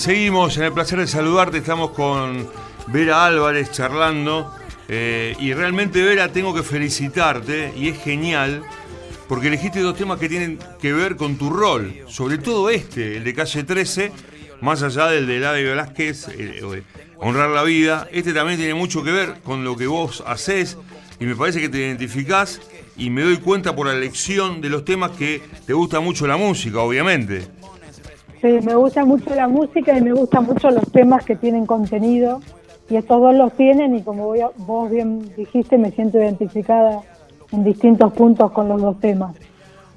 seguimos en el placer de saludarte. Estamos con Vera Álvarez charlando. Eh, y realmente, Vera, tengo que felicitarte y es genial porque elegiste dos temas que tienen que ver con tu rol, sobre todo este, el de calle 13, más allá del de Eladio Velázquez, eh, Honrar la Vida. Este también tiene mucho que ver con lo que vos haces y me parece que te identificás y me doy cuenta por la elección de los temas que te gusta mucho la música, obviamente. Sí, me gusta mucho la música y me gustan mucho los temas que tienen contenido. Y estos dos los tienen y como vos bien dijiste, me siento identificada en distintos puntos con los dos temas.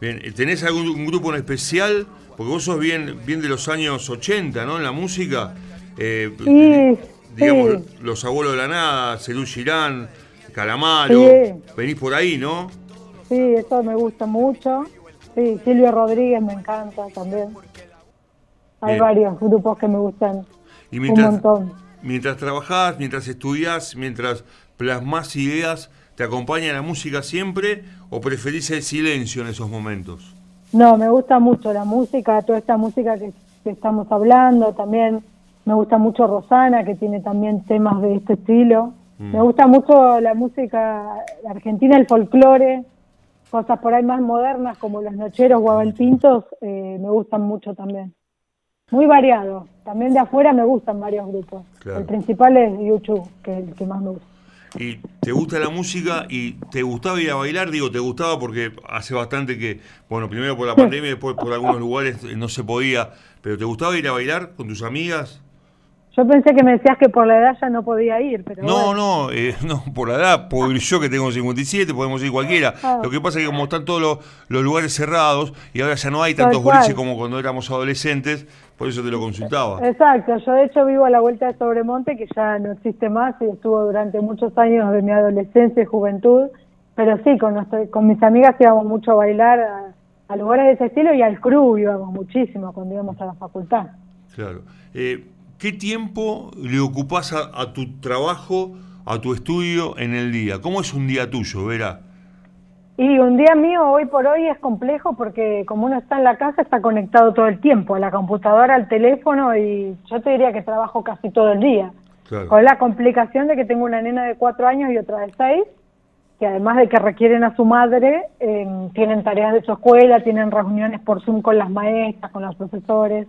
Bien, ¿tenés algún grupo en especial? Porque vos sos bien, bien de los años 80, ¿no? En la música. Eh, sí, digamos, Los Abuelos de la Nada, Cerú Girán, Calamaro. Venís por ahí, ¿no? Sí, eso me gusta mucho. Sí, Silvio Rodríguez me encanta también. Hay varios grupos que me gustan un montón. Mientras trabajás, mientras estudias, mientras plasmas ideas, ¿te acompaña la música siempre o preferís el silencio en esos momentos? No, me gusta mucho la música, toda esta música que, estamos hablando, también me gusta mucho Rosana, que tiene también temas de este estilo. Mm. Me gusta mucho la música argentina, el folclore, cosas por ahí más modernas como los nocheros guabalpintos, eh, me gustan mucho también. Muy variado. También de afuera me gustan varios grupos. El principal es YouTube, que es el que más me gusta. ¿Y te gusta la música y te gustaba ir a bailar? Digo, te gustaba porque hace bastante que, bueno, primero por la pandemia, después por algunos lugares no se podía, pero ¿te gustaba ir a bailar con tus amigas? Yo pensé que me decías que por la edad ya no podía ir, pero No, no, eh, no, por la edad, puedo ir yo que tengo 57, podemos ir cualquiera. Ah. Lo que pasa es que como están todos los, lugares cerrados y ahora ya no hay tantos boliches como cuando éramos adolescentes, por eso te lo consultaba. Exacto, yo de hecho vivo a la vuelta de Sobremonte, que ya no existe más y estuvo durante muchos años de mi adolescencia y juventud, pero sí, con, con mis amigas íbamos mucho a bailar a, lugares de ese estilo y al club íbamos muchísimo cuando íbamos a la facultad. Claro. Eh, ¿Qué tiempo le ocupas a, tu trabajo, a tu estudio en el día? ¿Cómo es un día tuyo, Vera? Y un día mío hoy por hoy es complejo porque como uno está en la casa está conectado todo el tiempo, a la computadora, al teléfono y yo te diría que trabajo casi todo el día. Con la complicación de que tengo una nena de cuatro años y otra de seis, que además de que requieren a su madre, em, tienen tareas de su escuela, tienen reuniones por Zoom con las maestras, con los profesores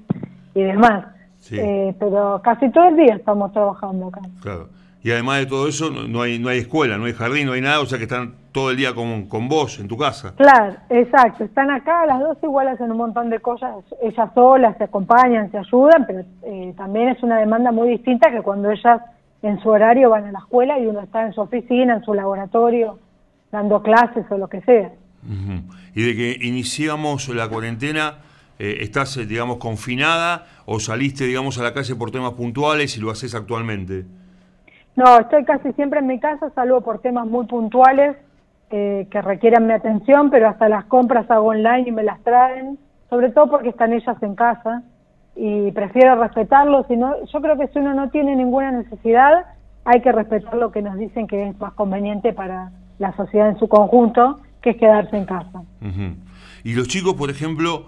y demás. Eh, pero casi todo el día estamos trabajando acá. Claro. Y además de todo eso, no hay, no hay escuela, no hay jardín, no hay nada, o sea que están todo el día con, con vos en tu casa. Claro, exacto. Están acá, las dos igual hacen un montón de cosas, ellas solas se acompañan, se ayudan, pero eh, también es una demanda muy distinta que cuando ellas en su horario van a la escuela y uno está en su oficina, en su laboratorio, dando clases o lo que sea. Y de que iniciamos la cuarentena, eh, ¿estás, eh, digamos, confinada o saliste, digamos, a la calle por temas puntuales y lo haces actualmente? No, estoy casi siempre en mi casa, salvo por temas muy puntuales eh, que requieran mi atención, pero hasta las compras hago online y me las traen, sobre todo porque están ellas en casa. y prefiero respetarlo. Si yo creo que si uno no tiene ninguna necesidad, hay que respetar lo que nos dicen que es más conveniente para la sociedad en su conjunto, que es quedarse en casa. Y los chicos, por ejemplo,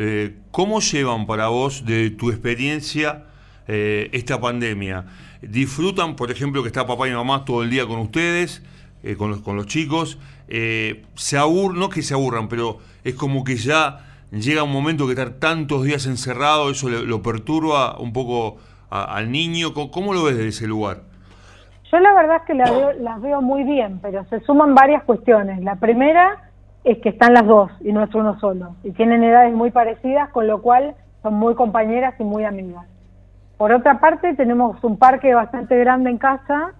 eh, ¿cómo llevan para vos de tu experiencia eh, esta pandemia? ¿Disfrutan, por ejemplo, que está papá y mamá todo el día con ustedes, eh, con, los, con los chicos? ¿Se aburran, no que se aburran, pero es como que ya llega un momento que estar tantos días encerrado, eso lo perturba un poco al niño? ¿Cómo, lo ves desde ese lugar? Yo la verdad es que las veo, las veo muy bien, pero se suman varias cuestiones. La primera es que están las dos y no es uno solo. Y tienen edades muy parecidas, con lo cual son muy compañeras y muy amigas. Por otra parte, tenemos un parque bastante grande en casa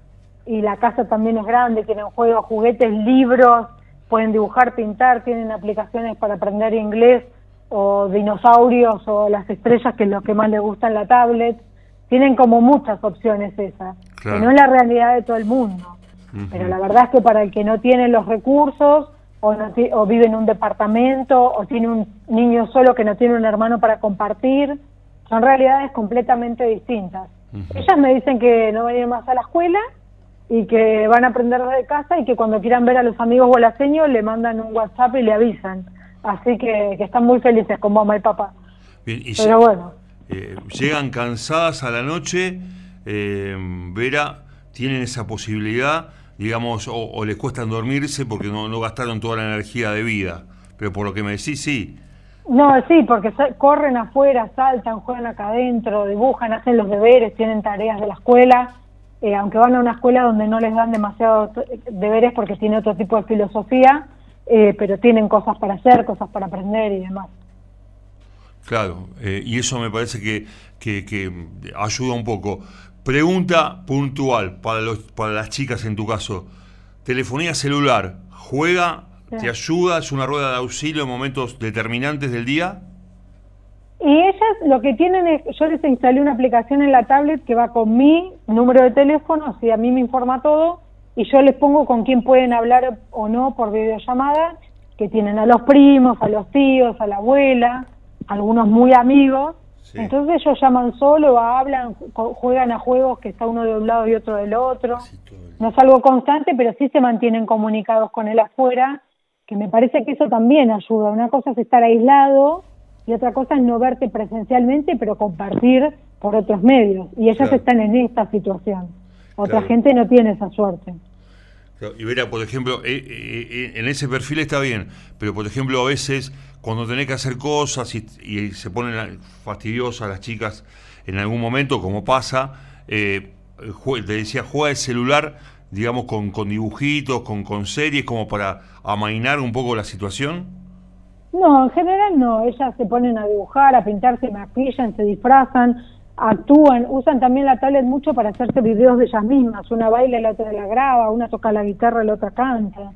y la casa también es grande, tienen juegos, juguetes, libros, pueden dibujar, pintar, tienen aplicaciones para aprender inglés o dinosaurios o las estrellas, que es lo que más les gusta en la tablet. Tienen como muchas opciones esas, que no es la realidad de todo el mundo. Pero la verdad es que para el que no tiene los recursos o, o vive en un departamento o tiene un niño solo que no tiene un hermano para compartir, son realidades completamente distintas. Ellas me dicen que no van a ir más a la escuela y que van a aprender desde casa y que cuando quieran ver a los amigos o señor le mandan un WhatsApp y le avisan. Así que, están muy felices con mamá y papá. Bien, y Pero bueno. Eh, llegan cansadas a la noche, eh, Vera, tienen esa posibilidad, digamos, o, les cuesta dormirse porque no, no gastaron toda la energía de vida. Pero por lo que me decís, sí. No, sí, porque corren afuera, saltan, juegan acá adentro, dibujan, hacen los deberes, tienen tareas de la escuela, eh, aunque van a una escuela donde no les dan demasiados deberes porque tiene otro tipo de filosofía, eh, pero tienen cosas para hacer, cosas para aprender y demás. Claro, eh, y eso me parece que, que, ayuda un poco. Pregunta puntual para, los, para las chicas en tu caso. Telefonía celular, ¿juega? ¿Te ayuda? ¿Es una rueda de auxilio en momentos determinantes del día? Y ellas lo que tienen es, yo les instalé una aplicación en la tablet que va con mi número de teléfono, así a mí me informa todo, y yo les pongo con quién pueden hablar o no por videollamada, que tienen a los primos, a los tíos, a la abuela, algunos muy amigos. Entonces ellos llaman solo, hablan, juegan a juegos que está uno de un lado y otro del otro. No es algo constante, pero sí se mantienen comunicados con él afuera, que me parece que eso también ayuda. Una cosa es estar aislado y otra cosa es no verte presencialmente, pero compartir por otros medios. Y ellas están en esta situación. Otra gente no tiene esa suerte. Y verá, por ejemplo, eh, eh, eh, en ese perfil está bien, pero por ejemplo a veces cuando tenés que hacer cosas y, se ponen fastidiosas las chicas en algún momento, como pasa, te decía, juega el celular, digamos, con, con dibujitos, con, con series, como para amainar un poco la situación. No, en general no, ellas se ponen a dibujar, a pintar, se maquillan, se disfrazan, actúan, usan también la tablet mucho para hacerse videos de ellas mismas, una baila, la otra la graba, una toca la guitarra, la otra canta.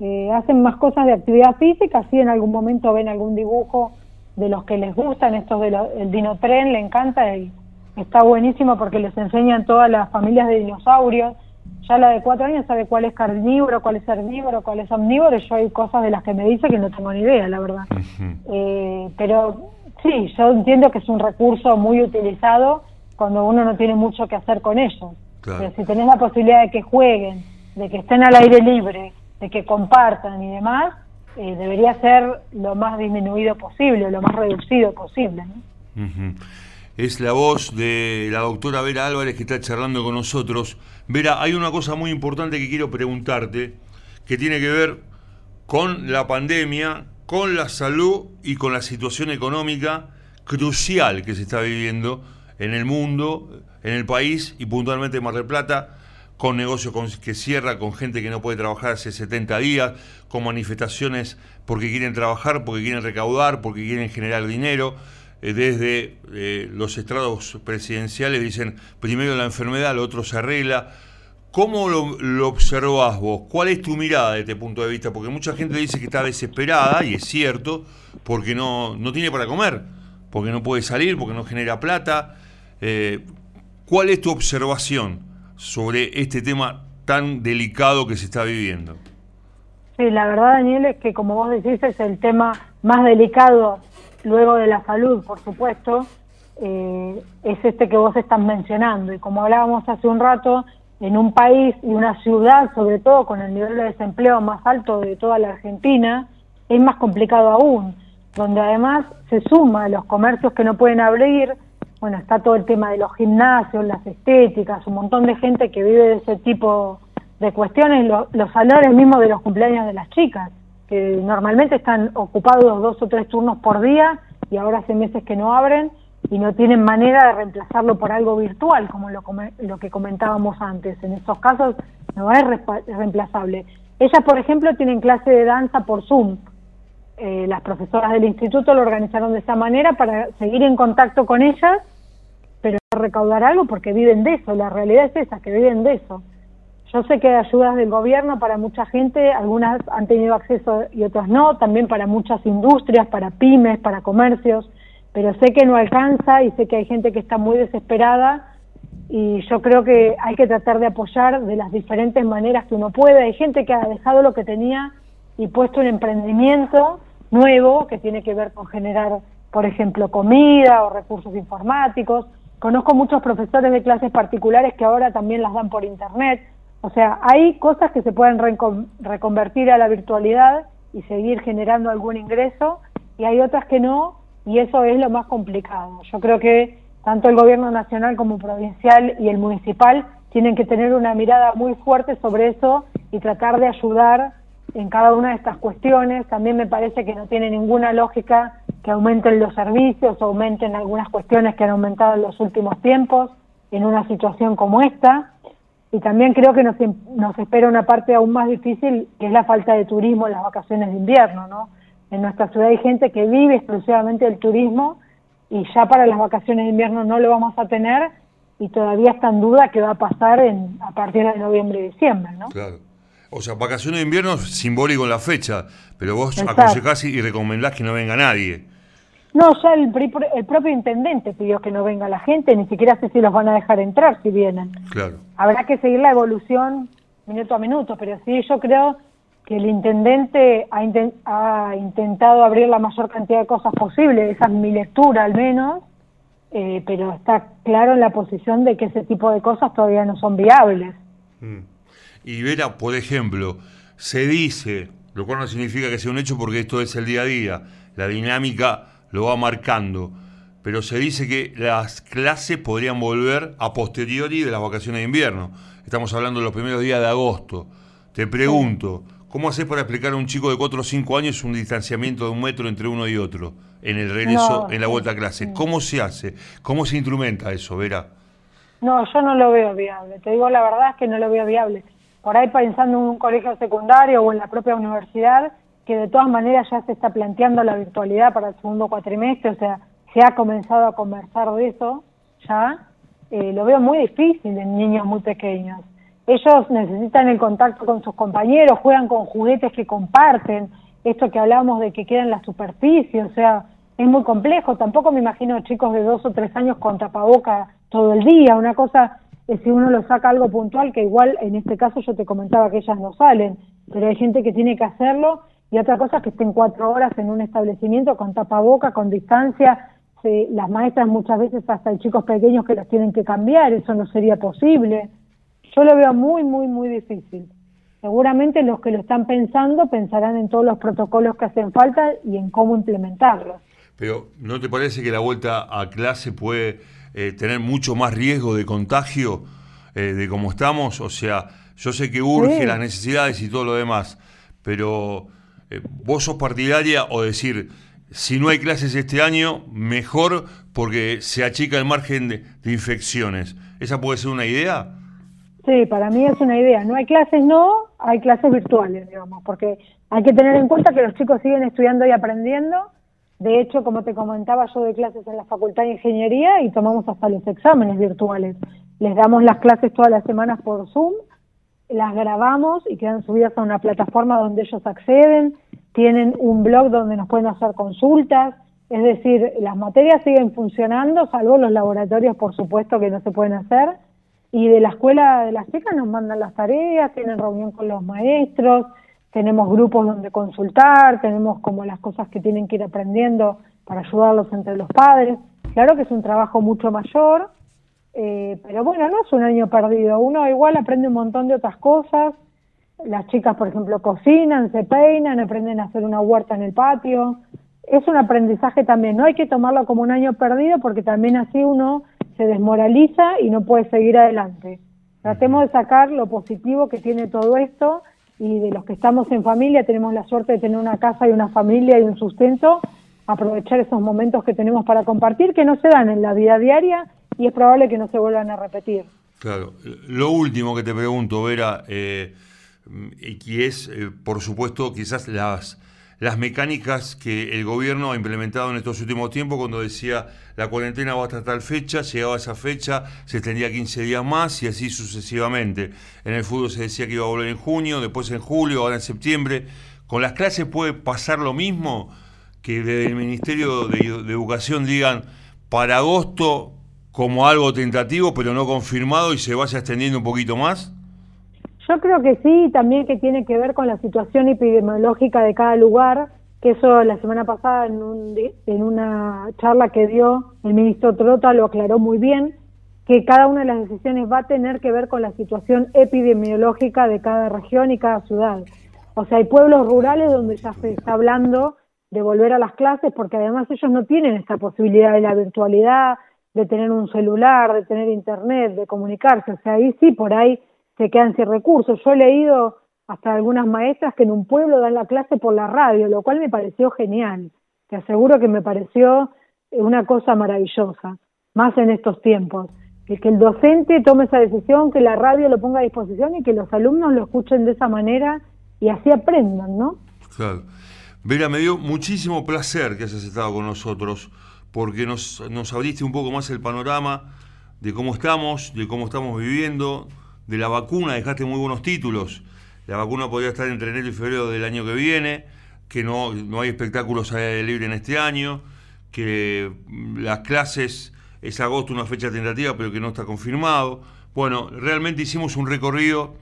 Eh, hacen más cosas de actividad física, si en algún momento ven algún dibujo de los que les gustan, estos del el dinotren, le encanta y está buenísimo porque les enseñan todas las familias de dinosaurios. Ya la de cuatro años sabe cuál es carnívoro, cuál es herbívoro, cuál es omnívoro, yo hay cosas de las que me dice que no tengo ni idea, la verdad. eh, pero Sí, yo entiendo que es un recurso muy utilizado cuando uno no tiene mucho que hacer con ellos. Pero si tenés la posibilidad de que jueguen, de que estén al aire libre, de que compartan y demás, eh, debería ser lo más disminuido posible, lo más reducido posible. Es la voz de la doctora Vera Álvarez que está charlando con nosotros. Vera, hay una cosa muy importante que quiero preguntarte, que tiene que ver con la pandemia, con la salud y con la situación económica crucial que se está viviendo en el mundo, en el país y puntualmente en Mar del Plata, con negocios que cierra, con gente que no puede trabajar hace 70 días, con manifestaciones porque quieren trabajar, porque quieren recaudar, porque quieren generar dinero. Eh, desde eh, los estrados presidenciales dicen primero la enfermedad, lo otro se arregla ¿Cómo lo, lo, observás vos? ¿Cuál es tu mirada de este punto de vista? Porque mucha gente dice que está desesperada, y es cierto, porque no, no tiene para comer, porque no puede salir, porque no genera plata. Eh, ¿Cuál es tu observación sobre este tema tan delicado que se está viviendo? Sí, la verdad, Daniel, es que como vos decís, es el tema más delicado luego de la salud, por supuesto, eh, es este que vos estás mencionando. Y como hablábamos hace un rato, en un país y una ciudad, sobre todo con el nivel de desempleo más alto de toda la Argentina, es más complicado aún, donde además se suma los comercios que no pueden abrir, bueno, está todo el tema de los gimnasios, las estéticas, un montón de gente que vive de ese tipo de cuestiones, los salones mismos de los cumpleaños de las chicas, que normalmente están ocupados dos o tres turnos por día y ahora hace meses que no abren y no tienen manera de reemplazarlo por algo virtual, como lo, lo que comentábamos antes. En estos casos no es reemplazable. Ellas, por ejemplo, tienen clase de danza por Zoom. Eh, las profesoras del instituto lo organizaron de esa manera para seguir en contacto con ellas, pero recaudar algo porque viven de eso. La realidad es esa, que viven de eso. Yo sé que hay ayudas del gobierno para mucha gente, algunas han tenido acceso y otras no, también para muchas industrias, para pymes, para comercios pero sé que no alcanza y sé que hay gente que está muy desesperada y yo creo que hay que tratar de apoyar de las diferentes maneras que uno puede. Hay gente que ha dejado lo que tenía y puesto un emprendimiento nuevo que tiene que ver con generar, por ejemplo, comida o recursos informáticos. Conozco muchos profesores de clases particulares que ahora también las dan por internet. O sea, hay cosas que se pueden reconvertir a la virtualidad y seguir generando algún ingreso y hay otras que no y eso es lo más complicado. Yo creo que tanto el gobierno nacional como provincial y el municipal tienen que tener una mirada muy fuerte sobre eso y tratar de ayudar en cada una de estas cuestiones. También me parece que no tiene ninguna lógica que aumenten los servicios, aumenten algunas cuestiones que han aumentado en los últimos tiempos en una situación como esta. Y también creo que nos, nos espera una parte aún más difícil, que es la falta de turismo en las vacaciones de invierno, ¿no? En nuestra ciudad hay gente que vive exclusivamente del turismo y ya para las vacaciones de invierno no lo vamos a tener y todavía está en duda qué va a pasar en, a partir de noviembre y diciembre, ¿no? Claro. O sea, vacaciones de invierno simbólico en la fecha, pero vos aconsejás y recomendás que no venga nadie. No, ya el, el, propio intendente pidió que no venga la gente, ni siquiera sé si los van a dejar entrar si vienen. Claro. Habrá que seguir la evolución minuto a minuto, pero sí, yo creo que el intendente ha, intentado abrir la mayor cantidad de cosas posible, esa es mi lectura al menos, eh, pero está claro en la posición de que ese tipo de cosas todavía no son viables. Mm. Y Vera, por ejemplo, se dice, lo cual no significa que sea un hecho porque esto es el día a día, la dinámica lo va marcando, pero se dice que las clases podrían volver a posteriori de las vacaciones de invierno. Estamos hablando de los primeros días de agosto. Te pregunto, ¿Cómo haces para explicar a un chico de 4 o 5 años un distanciamiento de un metro entre uno y otro en el regreso, en la vuelta a clase? ¿Cómo se hace? ¿Cómo se instrumenta eso, Vera? No, yo no lo veo viable. Te digo la verdad es que no lo veo viable. Por ahí pensando en un colegio secundario o en la propia universidad, que de todas maneras ya se está planteando la virtualidad para el segundo cuatrimestre, o sea, se ha comenzado a conversar de eso ya, eh, lo veo muy difícil en niños muy pequeños ellos necesitan el contacto con sus compañeros, juegan con juguetes que comparten, esto que hablamos de que queda en la superficie, o sea, es muy complejo. Tampoco me imagino chicos de dos o tres años con tapaboca todo el día. Una cosa es si uno lo saca algo puntual, que igual en este caso yo te comentaba que ellas no salen, pero hay gente que tiene que hacerlo y otra cosa es que estén cuatro horas en un establecimiento con tapaboca, con distancia. las maestras muchas veces hasta hay chicos pequeños que los tienen que cambiar, eso no sería posible. Yo lo veo muy, muy, muy difícil. Seguramente los que lo están pensando pensarán en todos los protocolos que hacen falta y en cómo implementarlos. Pero ¿no te parece que la vuelta a clase puede eh, tener mucho más riesgo de contagio eh, de cómo estamos? O sea, yo sé que urge las necesidades y todo lo demás, pero eh, vos sos partidaria o decir, si no hay clases este año, mejor porque se achica el margen de infecciones. ¿Esa puede ser una idea? Sí, para mí es una idea. No hay clases, no, hay clases virtuales, digamos, porque hay que tener en cuenta que los chicos siguen estudiando y aprendiendo. De hecho, como te comentaba, yo doy clases en la Facultad de Ingeniería y tomamos hasta los exámenes virtuales. Les damos las clases todas las semanas por Zoom, las grabamos y quedan subidas a una plataforma donde ellos acceden, tienen un blog donde nos pueden hacer consultas, es decir, las materias siguen funcionando, salvo los laboratorios, por supuesto, que no se pueden hacer y de la escuela de las chicas nos mandan las tareas, tienen reunión con los maestros, tenemos grupos donde consultar, tenemos como las cosas que tienen que ir aprendiendo para ayudarlos entre los padres. Claro que es un trabajo mucho mayor, eh, pero bueno, no es un año perdido. Uno igual aprende un montón de otras cosas. Las chicas, por ejemplo, cocinan, se peinan, aprenden a hacer una huerta en el patio. Es un aprendizaje también. No hay que tomarlo como un año perdido porque también así uno se desmoraliza y no puede seguir adelante. Tratemos de sacar lo positivo que tiene todo esto y de los que estamos en familia tenemos la suerte de tener una casa y una familia y un sustento, aprovechar esos momentos que tenemos para compartir que no se dan en la vida diaria y es probable que no se vuelvan a repetir. Claro. Lo último que te pregunto, Vera, eh, y es, eh, por supuesto, quizás las, las mecánicas que el gobierno ha implementado en estos últimos tiempos, cuando decía la cuarentena va hasta tal fecha, llegaba esa fecha, se extendía 15 días más y así sucesivamente. En el fútbol se decía que iba a volver en junio, después en julio, ahora en septiembre. ¿Con las clases puede pasar lo mismo? Que desde el Ministerio de Educación digan para agosto como algo tentativo, pero no confirmado y se vaya extendiendo un poquito más? Yo creo que sí, también que tiene que ver con la situación epidemiológica de cada lugar, que eso la semana pasada en, un, en una charla que dio el ministro Trota lo aclaró muy bien, que cada una de las decisiones va a tener que ver con la situación epidemiológica de cada región y cada ciudad. O sea, hay pueblos rurales donde ya se está hablando de volver a las clases porque además ellos no tienen esta posibilidad de la virtualidad, de tener un celular, de tener internet, de comunicarse. O sea, ahí sí, por ahí se quedan sin recursos. Yo he leído hasta algunas maestras que en un pueblo dan la clase por la radio, lo cual me pareció genial. Te aseguro que me pareció una cosa maravillosa, más en estos tiempos. Que el docente tome esa decisión, que la radio lo ponga a disposición y que los alumnos lo escuchen de esa manera y así aprendan, ¿no? Claro. Vera, me dio muchísimo placer que hayas estado con nosotros porque nos, nos abriste un poco más el panorama de cómo estamos, de cómo estamos viviendo, de la vacuna, dejaste muy buenos títulos. La vacuna podría estar entre enero y febrero del año que viene, que no, no hay espectáculos aire libre en este año, que mm, las clases es agosto una fecha tentativa, pero que no está confirmado. Bueno, realmente hicimos un recorrido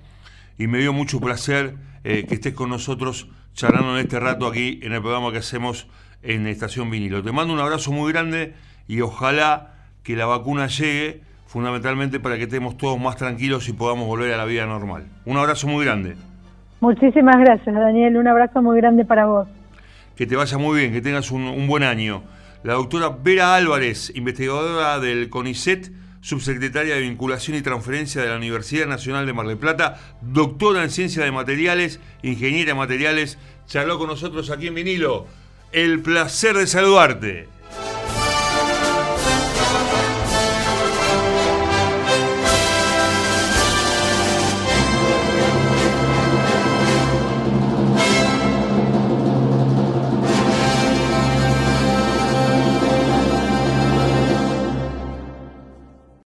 y me dio mucho placer eh, que estés con nosotros charlando en este rato aquí en el programa que hacemos en Estación Vinilo. Te mando un abrazo muy grande y ojalá que la vacuna llegue fundamentalmente para que estemos todos más tranquilos y podamos volver a la vida normal. Un abrazo muy grande. Muchísimas gracias, Daniel. Un abrazo muy grande para vos. Que te vaya muy bien, que tengas un, un buen año. La doctora Vera Álvarez, investigadora del CONICET, subsecretaria de Vinculación y Transferencia de la Universidad Nacional de Mar del Plata, doctora en Ciencia de Materiales, ingeniera de materiales, charló con nosotros aquí en vinilo. El placer de saludarte.